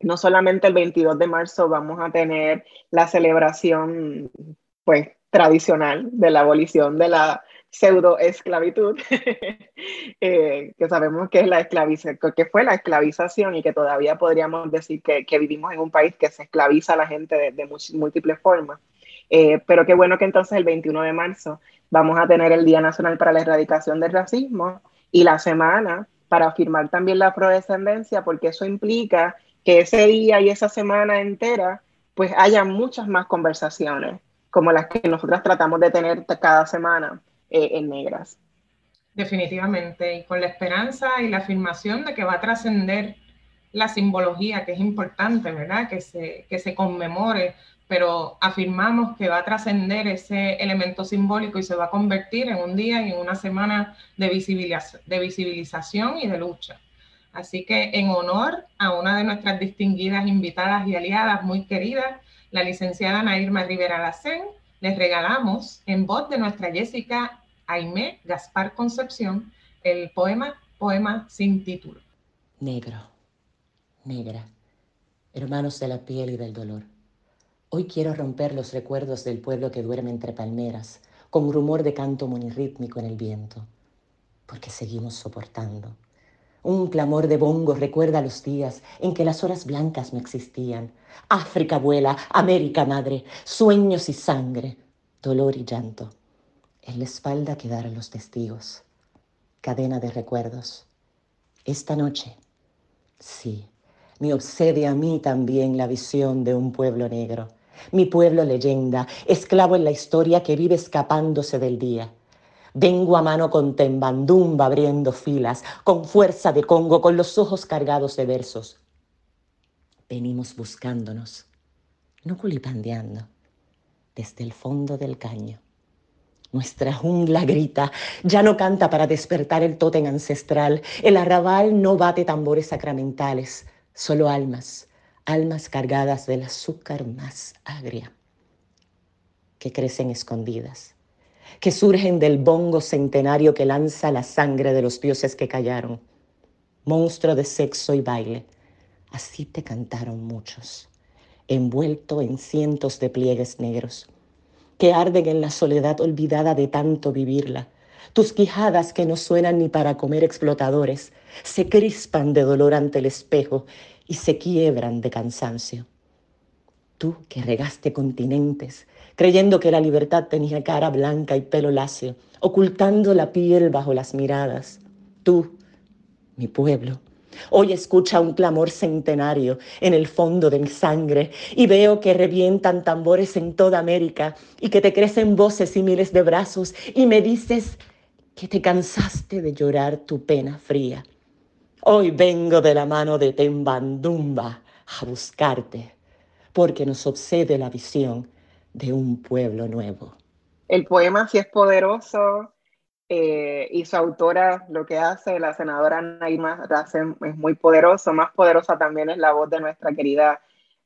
no solamente el 22 de marzo vamos a tener la celebración, pues, tradicional de la abolición de la pseudo esclavitud, *laughs* eh, que sabemos que es la que fue la esclavización y que todavía podríamos decir que, que, vivimos en un país que se esclaviza a la gente de, de múltiples formas. pero qué bueno que entonces el 21 de marzo Vamos a tener el Día Nacional para la Erradicación del Racismo y la semana para afirmar también la afrodescendencia, porque eso implica que ese día y esa semana entera, pues haya muchas más conversaciones, como las que nosotras tratamos de tener cada semana eh, en Negras. definitivamente, y con la esperanza y la afirmación de que va a trascender la simbología, que es importante, ¿verdad? Que se, que se conmemore, pero afirmamos que va a trascender ese elemento simbólico y se va a convertir en un día y en una semana de, visibilización y de lucha. Así que en honor a una de nuestras distinguidas invitadas y aliadas muy queridas, la licenciada Nairma Rivera Lacén, les regalamos en voz de nuestra Jessica Aimé Gaspar Concepción el poema Poema sin título. Negro, negra, hermanos de la piel y del dolor. Hoy quiero romper los recuerdos del pueblo que duerme entre palmeras, con rumor de canto monirrítmico en el viento, porque seguimos soportando. Un clamor de bongo recuerda los días en que las horas blancas no existían. África abuela, América madre, sueños y sangre, dolor y llanto. En la espalda quedaron los testigos. Cadena de recuerdos. Esta noche, sí, me obsede a mí también la visión de un pueblo negro. Mi pueblo leyenda, esclavo en la historia que vive escapándose del día. Vengo a mano con tembandumba abriendo filas, con fuerza de Congo, con los ojos cargados de versos. Venimos buscándonos, no culipandeando, desde el fondo del caño nuestra jungla grita, ya no canta para despertar el tótem ancestral. El arrabal no bate tambores sacramentales, solo almas, almas cargadas del azúcar más agria, que crecen escondidas, que surgen del bongo centenario que lanza la sangre de los dioses que callaron. Monstruo de sexo y baile, así te cantaron muchos, envuelto en cientos de pliegues negros que arden en la soledad olvidada de tanto vivirla. Tus quijadas que no suenan ni para comer explotadores, se crispan de dolor ante el espejo y se quiebran de cansancio. Tú que regaste continentes, creyendo que la libertad tenía cara blanca y pelo lacio, ocultando la piel bajo las miradas. Tú, mi pueblo, Hoy escucha un clamor centenario en el fondo de mi sangre y veo que revientan tambores en toda América y que te crecen voces y miles de brazos y me dices que te cansaste de llorar tu pena fría. Hoy vengo de la mano de Tembandumba a buscarte porque nos obsede la visión de un pueblo nuevo. El poema sí es poderoso, eh, y su autora lo que hace, la senadora Naima Racen, es muy poderoso. Más poderosa también es la voz de nuestra querida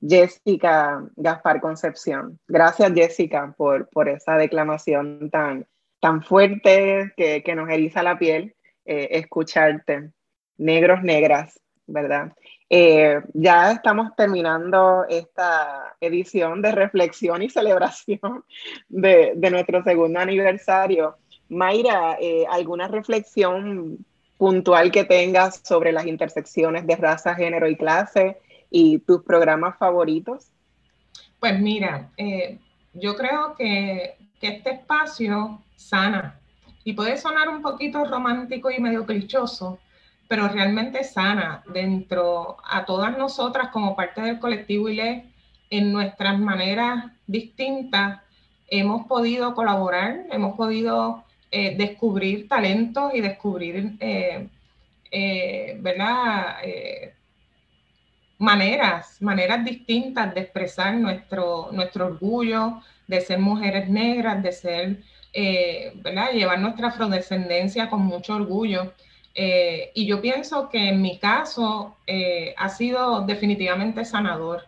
Jessica Gaspar Concepción. Gracias, Jessica, por, por esa declamación tan, tan fuerte que, que nos eriza la piel eh, escucharte. Negros, negras, ¿verdad? Eh, ya estamos terminando esta edición de reflexión y celebración *laughs* de, nuestro segundo aniversario. Mayra, eh, ¿alguna reflexión puntual que tengas sobre las intersecciones de raza, género y clase y tus programas favoritos? Pues mira, eh, yo creo que, este espacio sana y puede sonar un poquito romántico y medio clichoso, pero realmente sana dentro a todas nosotras como parte del colectivo ILE en nuestras maneras distintas. Hemos podido colaborar, hemos podido eh, descubrir talentos y descubrir, eh, eh, ¿verdad? maneras, maneras distintas de expresar nuestro, nuestro orgullo, de ser mujeres negras, de ser, ¿verdad? Llevar nuestra afrodescendencia con mucho orgullo. Y yo pienso que en mi caso ha sido definitivamente sanador.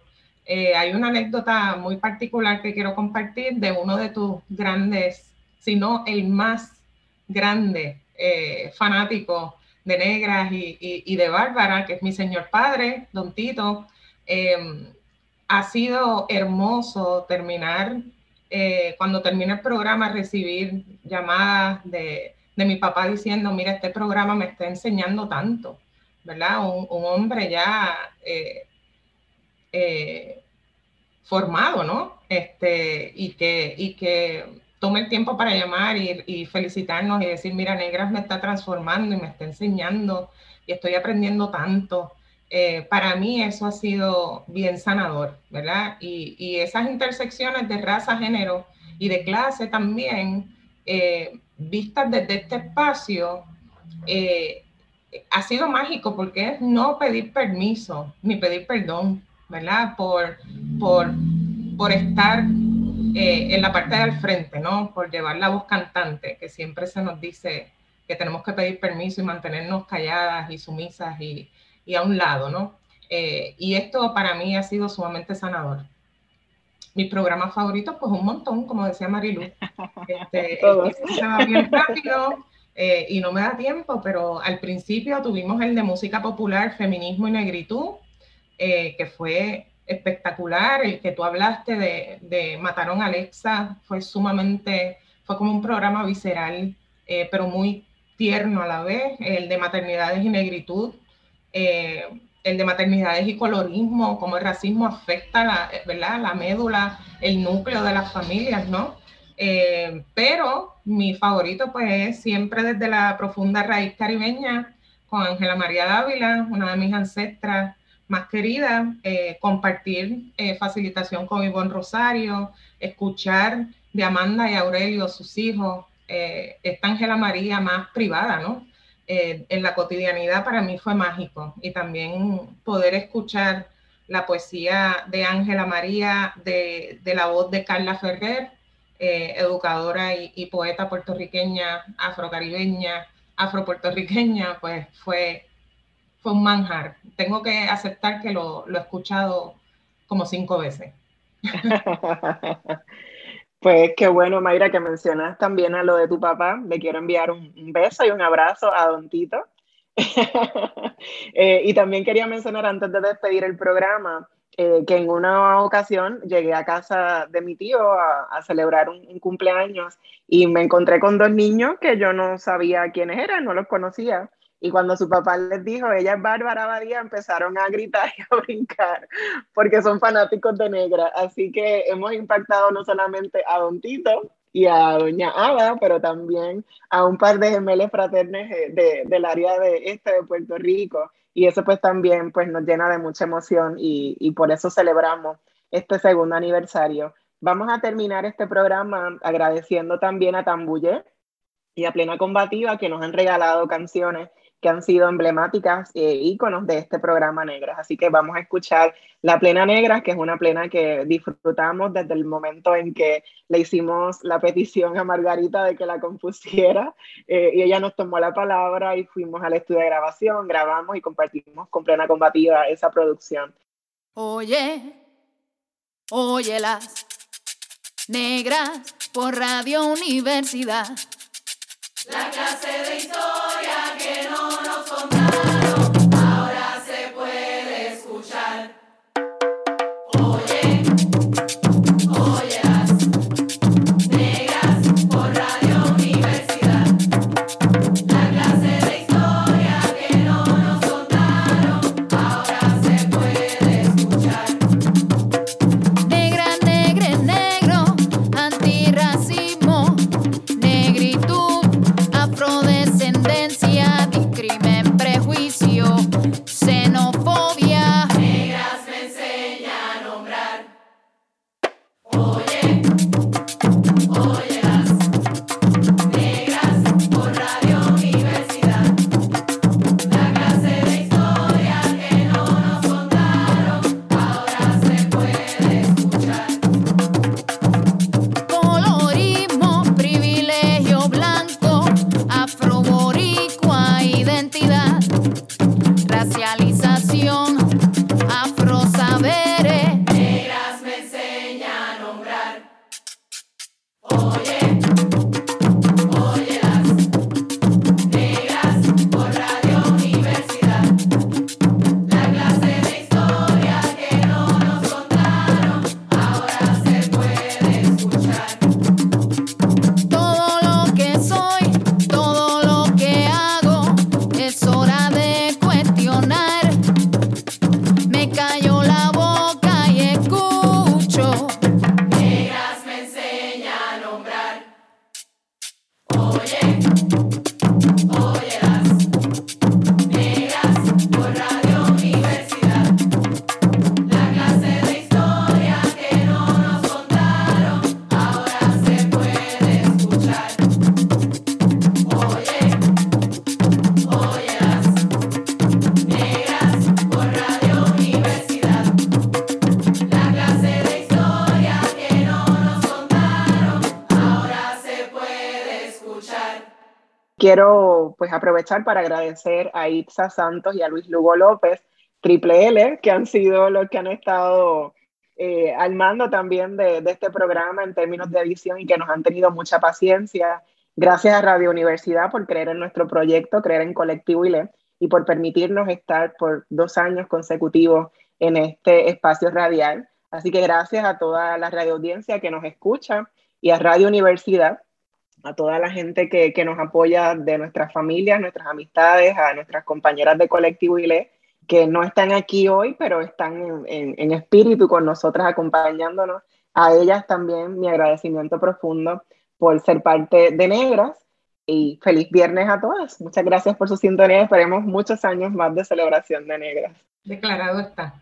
hay una anécdota muy particular que quiero compartir de uno de tus grandes sino el más grande eh, fanático de Negras y, de Bárbara, que es mi señor padre, don Tito. Em, ha sido hermoso terminar, eh, cuando termina el programa, recibir llamadas de, mi papá diciendo, mira, este programa me está enseñando tanto, ¿verdad? Un, hombre ya eh, formado, ¿no? Este, y que, y que tome el tiempo para llamar y, felicitarnos y decir, mira, Negras me está transformando y me está enseñando y estoy aprendiendo tanto. Eh, para mí eso ha sido bien sanador, ¿verdad? Y, esas intersecciones de raza, género y de clase también, eh, vistas desde este espacio, eh, ha sido mágico porque es no pedir permiso ni pedir perdón, ¿verdad? Por, por, por estar eh, en la parte del frente, ¿no? Por llevar la voz cantante, que siempre se nos dice que tenemos que pedir permiso y mantenernos calladas y sumisas y, y a un lado, ¿no? Eh, y esto para mí ha sido sumamente sanador. Mis programas favoritos, pues un montón, como decía Marilu. *laughs* Este, se va bien rápido eh, y no me da tiempo, pero al principio tuvimos el de música popular, feminismo y negritud, eh, que fue espectacular. El que tú hablaste de, de Mataron a Alexa fue sumamente, fue como un programa visceral, pero muy tierno a la vez. El de maternidades y negritud eh, el de maternidades y colorismo, cómo el racismo afecta la, ¿verdad? la médula, el núcleo de las familias, ¿no? Eh, pero mi favorito pues es siempre desde la profunda raíz caribeña con Ángela María Dávila, una de mis ancestras más queridas, eh, compartir facilitación con Ivonne Rosario, escuchar de Amanda y Aurelio, sus hijos, esta Ángela María más privada, ¿no? Eh, en la cotidianidad para mí fue mágico y también poder escuchar la poesía de Ángela María, de, la voz de Carla Ferrer, eh, educadora y, poeta puertorriqueña, afrocaribeña, afropuertorriqueña, pues fue, fue un manjar. Tengo que aceptar que lo, lo he escuchado como cinco veces. *laughs* Pues qué bueno, Mayra, que mencionas también a lo de tu papá. Le quiero enviar un, beso y un abrazo a Don Tito. *laughs* Eh, y también quería mencionar antes de despedir el programa eh, que en una ocasión llegué a casa de mi tío a, celebrar un, un, cumpleaños y me encontré con dos niños que yo no sabía quiénes eran, no los conocía. Y cuando su papá les dijo, ella es Bárbara Badía, empezaron a gritar y a brincar, porque son fanáticos de Negra. Así que hemos impactado no solamente a Don Tito y a Doña Ada, pero también a un par de gemelos fraternes eh, de, del área de este de Puerto Rico. Y eso pues también pues nos llena de mucha emoción y, y por eso celebramos este segundo aniversario. Vamos a terminar este programa agradeciendo también a Tambuye y a Plena Combativa que nos han regalado canciones que han sido emblemáticas e íconos de este programa Negras. Así que vamos a escuchar La Plena Negra, que es una plena que disfrutamos desde el momento en que le hicimos la petición a Margarita de que la compusiera eh, y ella nos tomó la palabra y fuimos al estudio de grabación, grabamos y compartimos con Plena Combativa esa producción. Oye, oye las negras por Radio Universidad. La clase de historia que no quiero pues aprovechar para agradecer a Itza Santos y a Luis Lugo López, Triple L, que han sido los que han estado eh, al mando también de, de, este programa en términos de edición y que nos han tenido mucha paciencia. Gracias a Radio Universidad por creer en nuestro proyecto, creer en Colectivo ILE y por permitirnos estar por dos años consecutivos en este espacio radial. Así que gracias a toda la radio audiencia que nos escucha y a Radio Universidad, a toda la gente que, que nos apoya de nuestras familias, nuestras amistades, a nuestras compañeras de Colectivo ILE que no están aquí hoy, pero están en, en, en, espíritu con nosotras acompañándonos. A ellas también mi agradecimiento profundo por ser parte de Negras y feliz viernes a todas. Muchas gracias por su sintonía. Esperemos muchos años más de celebración de Negras. Declarado está.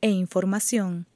e información.